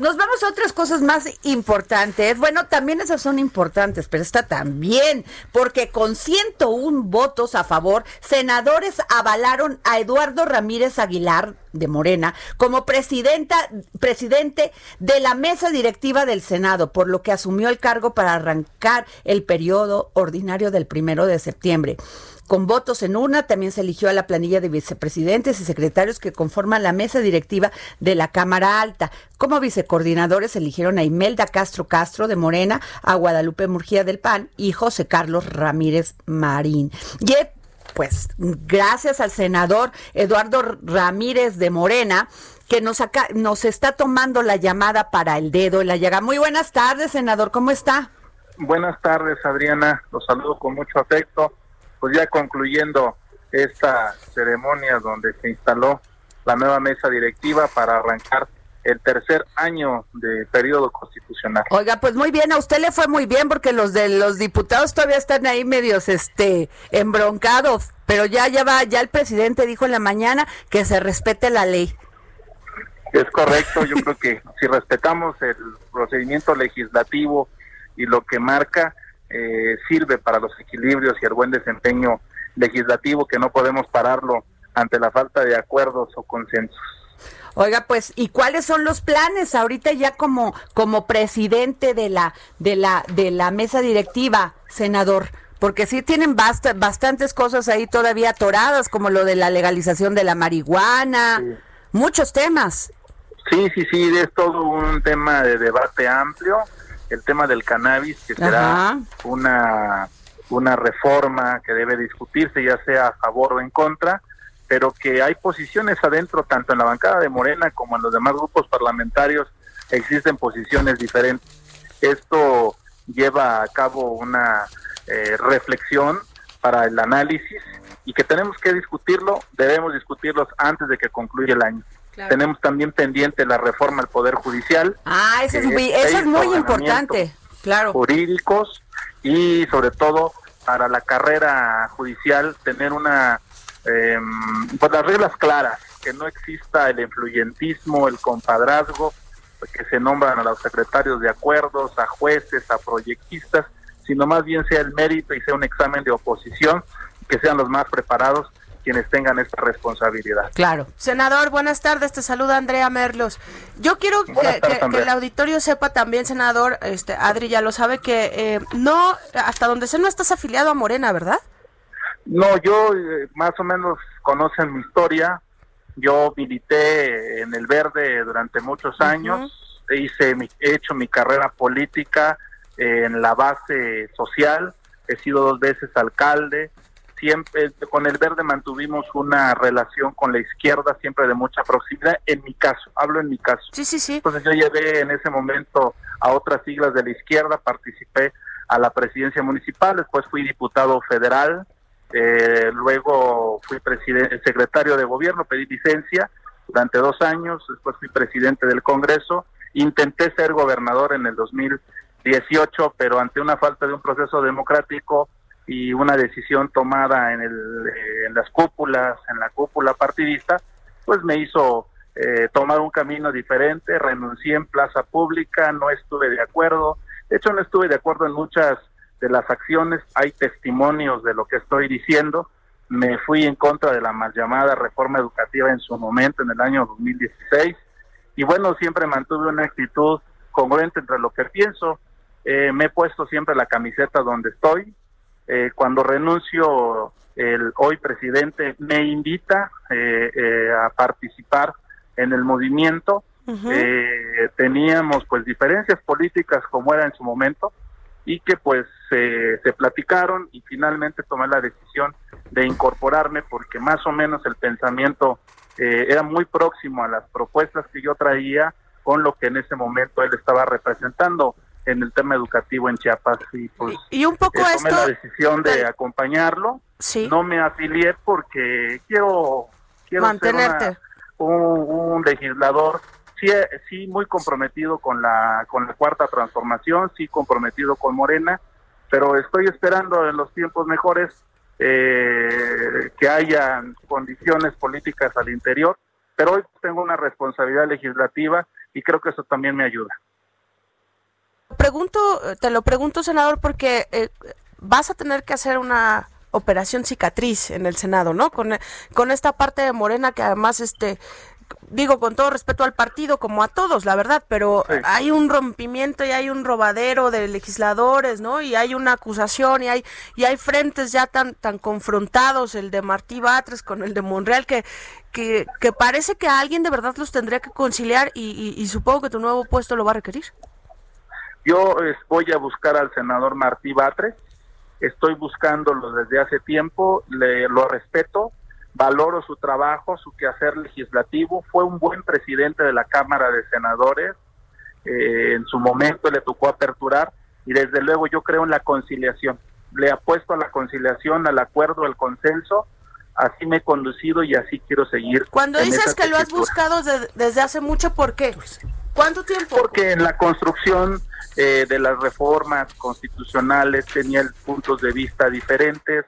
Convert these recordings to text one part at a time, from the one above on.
Nos vamos a otras cosas más importantes. Bueno, también esas son importantes, pero esta también, porque con 101 votos a favor, senadores avalaron a Eduardo Ramírez Aguilar de Morena como presidenta, presidente de la mesa directiva del Senado, por lo que asumió el cargo para arrancar el periodo ordinario del primero de septiembre. Con votos en una, también se eligió a la planilla de vicepresidentes y secretarios que conforman la mesa directiva de la Cámara Alta. Como vicecoordinadores eligieron a Imelda Castro Castro de Morena, a Guadalupe Murgía del PAN y José Carlos Ramírez Marín. Y pues gracias al senador Eduardo Ramírez de Morena, que nos, nos está tomando la llamada para el dedo en la llaga. Muy buenas tardes, senador, ¿cómo está? Buenas tardes, Adriana. Los saludo con mucho afecto pues ya concluyendo esta ceremonia donde se instaló la nueva mesa directiva para arrancar el tercer año de periodo constitucional. Oiga, pues muy bien, a usted le fue muy bien porque los de los diputados todavía están ahí medios este embroncados, pero ya ya va, ya el presidente dijo en la mañana que se respete la ley. Es correcto, yo creo que si respetamos el procedimiento legislativo y lo que marca, eh, sirve para los equilibrios y el buen desempeño legislativo que no podemos pararlo ante la falta de acuerdos o consensos. Oiga, pues, ¿y cuáles son los planes ahorita ya como como presidente de la de la de la mesa directiva, senador? Porque sí tienen bastantes cosas ahí todavía atoradas, como lo de la legalización de la marihuana, muchos temas. Sí, sí, sí, es todo un tema de debate amplio el tema del cannabis, que será una, una reforma que debe discutirse, ya sea a favor o en contra, pero que hay posiciones adentro, tanto en la bancada de Morena como en los demás grupos parlamentarios, existen posiciones diferentes. Esto lleva a cabo una eh, reflexión para el análisis y que tenemos que discutirlo, debemos discutirlos antes de que concluya el año. Tenemos también pendiente la reforma al Poder Judicial. Ah, eso es, muy, eso es muy importante, claro. Jurídicos y sobre todo para la carrera judicial tener una, eh, pues las reglas claras, que no exista el influyentismo, el compadrazgo, que se nombran a los secretarios de acuerdos, a jueces, a proyectistas, sino más bien sea el mérito y sea un examen de oposición, que sean los más preparados quienes tengan esta responsabilidad. Claro. Senador, buenas tardes, te saluda Andrea Merlos. Yo quiero que, el auditorio sepa también, senador, este Adri ya lo sabe, que eh, no, hasta donde sé, no estás afiliado a Morena, ¿verdad? No, yo eh, más o menos conocen mi historia. Yo milité en el Verde durante muchos años, hice he hecho mi carrera política en la base social, he sido dos veces alcalde, siempre con el verde mantuvimos una relación con la izquierda siempre de mucha proximidad en mi caso hablo en mi caso. Sí sí sí. Entonces yo llevé en ese momento a otras siglas de la izquierda participé a la presidencia municipal después fui diputado federal eh, luego fui secretario de gobierno pedí licencia durante dos años después fui presidente del Congreso intenté ser gobernador en el 2018 pero ante una falta de un proceso democrático y una decisión tomada en, el, en las cúpulas, en la cúpula partidista, pues me hizo eh, tomar un camino diferente, renuncié en plaza pública, no estuve de acuerdo, de hecho no estuve de acuerdo en muchas de las acciones, hay testimonios de lo que estoy diciendo, me fui en contra de la mal llamada reforma educativa en su momento, en el año 2016, y bueno, siempre mantuve una actitud congruente entre lo que pienso, eh, me he puesto siempre la camiseta donde estoy, eh, cuando renuncio el hoy presidente me invita eh, eh, a participar en el movimiento. teníamos pues diferencias políticas como era en su momento y que pues se platicaron y finalmente tomé la decisión de incorporarme porque más o menos el pensamiento eh, era muy próximo a las propuestas que yo traía con lo que en ese momento él estaba representando en el tema educativo en Chiapas y pues y, un poco tomé la decisión de acompañarlo. No me afilié porque quiero quiero mantenerte. un, legislador. Sí sí muy comprometido con la con la cuarta transformación sí comprometido con Morena pero estoy esperando en los tiempos mejores eh, que haya condiciones políticas al interior pero hoy tengo una responsabilidad legislativa y creo que eso también me ayuda. Pregunto, te lo pregunto, senador, porque eh, vas a tener que hacer una operación cicatriz en el Senado, ¿no? Con, con esta parte de Morena que además este digo con todo respeto al partido como a todos, la verdad, pero hay un rompimiento y hay un robadero de legisladores, ¿no? Y hay una acusación y hay y hay frentes ya tan tan confrontados, el de Martí Batres con el de Monreal que que, que parece que alguien de verdad los tendría que conciliar y, y, supongo que tu nuevo puesto lo va a requerir. Yo voy a buscar al senador Martí Batres, estoy buscándolo desde hace tiempo, le, lo respeto, valoro su trabajo, su quehacer legislativo, fue un buen presidente de la Cámara de Senadores, eh, en su momento le tocó aperturar y desde luego yo creo en la conciliación, le apuesto a la conciliación, al acuerdo, al consenso, así me he conducido y así quiero seguir. Cuando dices que lo has buscado desde hace mucho, ¿por qué? ¿Cuánto tiempo? Porque en la construcción eh, de las reformas constitucionales tenía puntos de vista diferentes,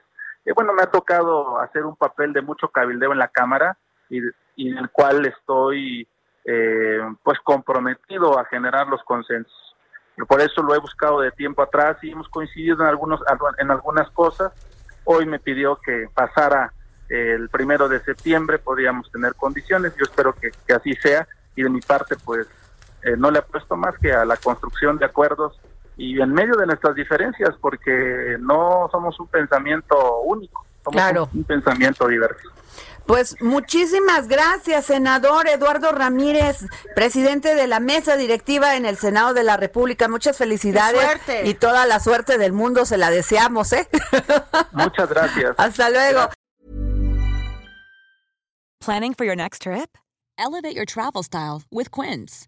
bueno, me ha tocado hacer un papel de mucho cabildeo en la Cámara y, en el cual estoy eh, pues comprometido a generar los consensos. Y por eso lo he buscado de tiempo atrás y hemos coincidido en algunos en algunas cosas. Hoy me pidió que pasara el primero de septiembre, podríamos tener condiciones. Yo espero que, así sea y de mi parte pues eh, no le apuesto más que a la construcción de acuerdos y en medio de nuestras diferencias, porque no somos un pensamiento único, somos un, pensamiento diverso. Pues muchísimas gracias, senador Eduardo Ramírez, presidente de la mesa directiva en el Senado de la República. Muchas felicidades y toda la suerte del mundo se la deseamos, ¿eh? Muchas gracias. Hasta luego. Planning for your next trip? Elevate your travel style with Quince.